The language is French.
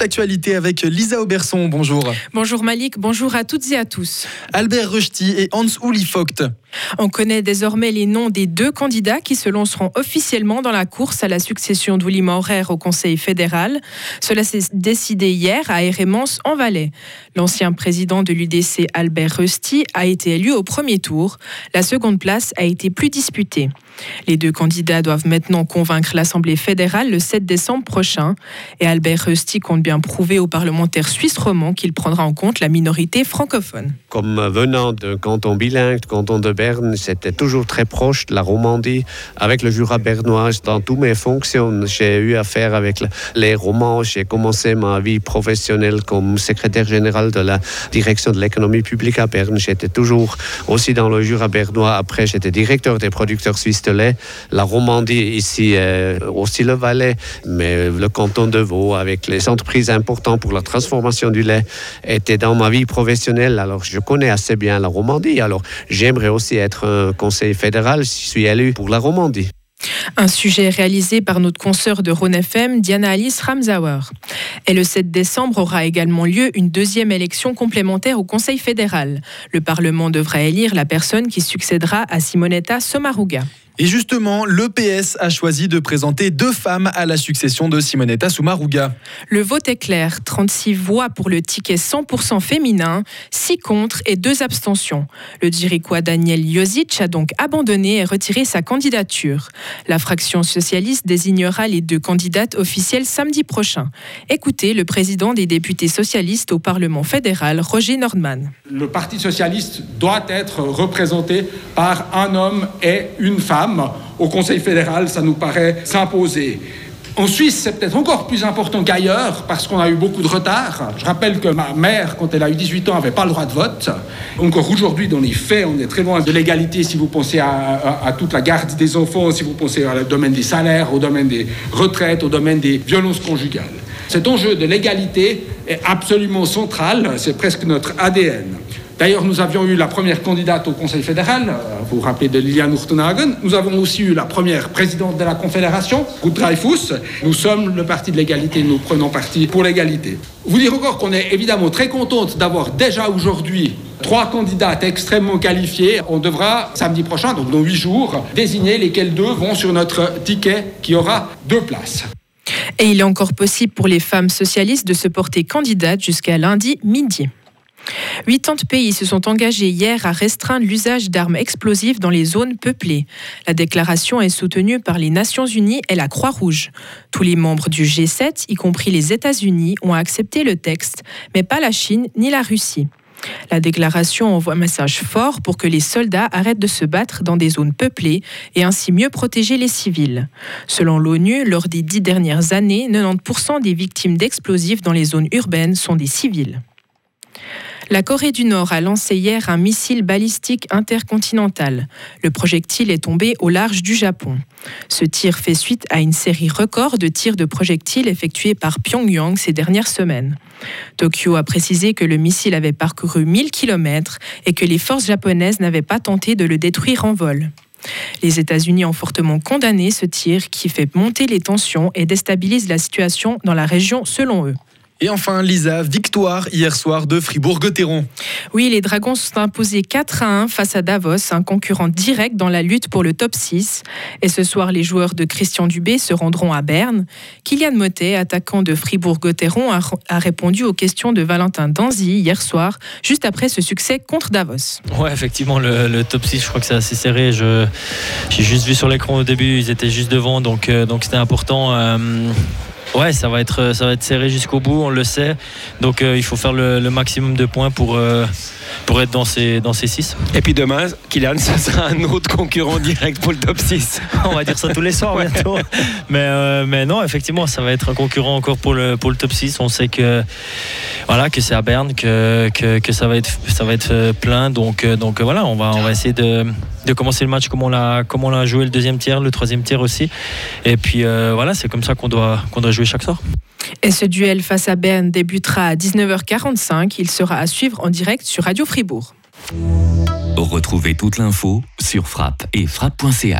l'actualité avec Lisa Auberson. Bonjour. Bonjour Malik, bonjour à toutes et à tous. Albert Rusty et Hans Uli Vogt. On connaît désormais les noms des deux candidats qui se lanceront officiellement dans la course à la succession d'Uli Maurer au Conseil fédéral. Cela s'est décidé hier à Hérémence en Valais. L'ancien président de l'UDC Albert Rusty a été élu au premier tour. La seconde place a été plus disputée. Les deux candidats doivent maintenant convaincre l'Assemblée fédérale le 7 décembre prochain. Et Albert Rusty compte bien prouver aux parlementaires suisses romands qu'il prendra en compte la minorité francophone. Comme venant d'un canton bilingue, canton de C'était toujours très proche de la Romandie, avec le Jura bernois. Dans toutes mes fonctions, j'ai eu affaire avec les Romans. J'ai commencé ma vie professionnelle comme secrétaire général de la direction de l'économie publique à Berne. J'étais toujours aussi dans le Jura bernois. Après, j'étais directeur des producteurs suisses de lait. La Romandie, ici, euh, aussi le Valais, mais le canton de Vaud, avec les entreprises importantes pour la transformation du lait, était dans ma vie professionnelle. Alors, je connais assez bien la Romandie. Alors, j'aimerais aussi être un conseiller fédéral je suis élu pour la Romandie. Un sujet réalisé par notre consoeur de Rhône FM, Diana Alice Ramsauer. Et le 7 décembre aura également lieu une deuxième élection complémentaire au Conseil fédéral. Le Parlement devra élire la personne qui succédera à Simonetta Sommaruga. Et justement, le PS a choisi de présenter deux femmes à la succession de Simonetta Soumaruga. Le vote est clair 36 voix pour le ticket 100% féminin, 6 contre et 2 abstentions. Le diriquois Daniel Josic a donc abandonné et retiré sa candidature. La fraction socialiste désignera les deux candidates officielles samedi prochain. Écoutez le président des députés socialistes au Parlement fédéral, Roger Nordman. Le Parti socialiste doit être représenté par un homme et une femme au Conseil fédéral, ça nous paraît s'imposer. En Suisse, c'est peut-être encore plus important qu'ailleurs parce qu'on a eu beaucoup de retard. Je rappelle que ma mère, quand elle a eu 18 ans, n'avait pas le droit de vote. Encore aujourd'hui, dans les faits, on est très loin de l'égalité si vous pensez à, à, toute la garde des enfants, si vous pensez au domaine des salaires, au domaine des retraites, au domaine des violences conjugales. Cet enjeu de l'égalité est absolument central, c'est presque notre ADN. D'ailleurs, nous avions eu la première candidate au Conseil fédéral, vous vous rappelez de Liliane Urtenhagen. Nous avons aussi eu la première présidente de la Confédération, Ruth Dreyfus. Nous sommes le parti de l'égalité, nous prenons parti pour l'égalité. Vous dire encore qu'on est évidemment très contente d'avoir déjà aujourd'hui trois candidates extrêmement qualifiées. On devra, samedi prochain, donc dans huit jours, désigner lesquelles deux vont sur notre ticket qui aura deux places. Et il est encore possible pour les femmes socialistes de se porter candidate jusqu'à lundi midi. 80 pays se sont engagés hier à restreindre l'usage d'armes explosives dans les zones peuplées. La déclaration est soutenue par les Nations Unies et la Croix-Rouge. Tous les membres du G7, y compris les États-Unis, ont accepté le texte, mais pas la Chine ni la Russie. La déclaration envoie un message fort pour que les soldats arrêtent de se battre dans des zones peuplées et ainsi mieux protéger les civils. Selon l'ONU, lors des dix dernières années, 90% des victimes d'explosifs dans les zones urbaines sont des civils. La Corée du Nord a lancé hier un missile balistique intercontinental. Le projectile est tombé au large du Japon. Ce tir fait suite à une série record de tirs de projectiles effectués par Pyongyang ces dernières semaines. Tokyo a précisé que le missile avait parcouru 1000 km et que les forces japonaises n'avaient pas tenté de le détruire en vol. Les États-Unis ont fortement condamné ce tir qui fait monter les tensions et déstabilise la situation dans la région selon eux. Et enfin, Lisa, victoire hier soir de Fribourg-Gotteron. Oui, les Dragons sont imposés 4 à 1 face à Davos, un concurrent direct dans la lutte pour le top 6. Et ce soir, les joueurs de Christian Dubé se rendront à Berne. Kylian Motet, attaquant de Fribourg-Gotteron, a, a, répondu aux questions de Valentin Danzy hier soir, juste après ce succès contre Davos. Ouais, effectivement, le, le top 6, je crois que c'est assez serré. J'ai juste vu sur l'écran au début, ils étaient juste devant, donc euh, donc c'était important. Euh, Ouais, ça va être, ça va être serré jusqu'au bout, on le sait. Donc euh, il faut faire le, le, maximum de points pour, euh, pour être dans ces, dans ces 6. Et puis demain, Kylian, ça sera un autre concurrent direct pour le top 6. on va dire ça tous les soirs bientôt. mais, euh, mais non, effectivement, ça va être un concurrent encore pour le, pour le top 6. On sait que, voilà, que c'est à Berne, que, que, que, ça, va être, ça va être plein. Donc, donc voilà, on va, on va essayer de de commencer le match comme on l'a comme on l'a joué le deuxième tiers, le troisième tiers aussi. Et puis euh, voilà, c'est comme ça qu'on doit qu'on doit jouer chaque soir. Et ce duel face à Berne débutera à 19h45. Il sera à suivre en direct sur Radio Fribourg. Retrouvez toute l'info sur frappe et frappe.ch.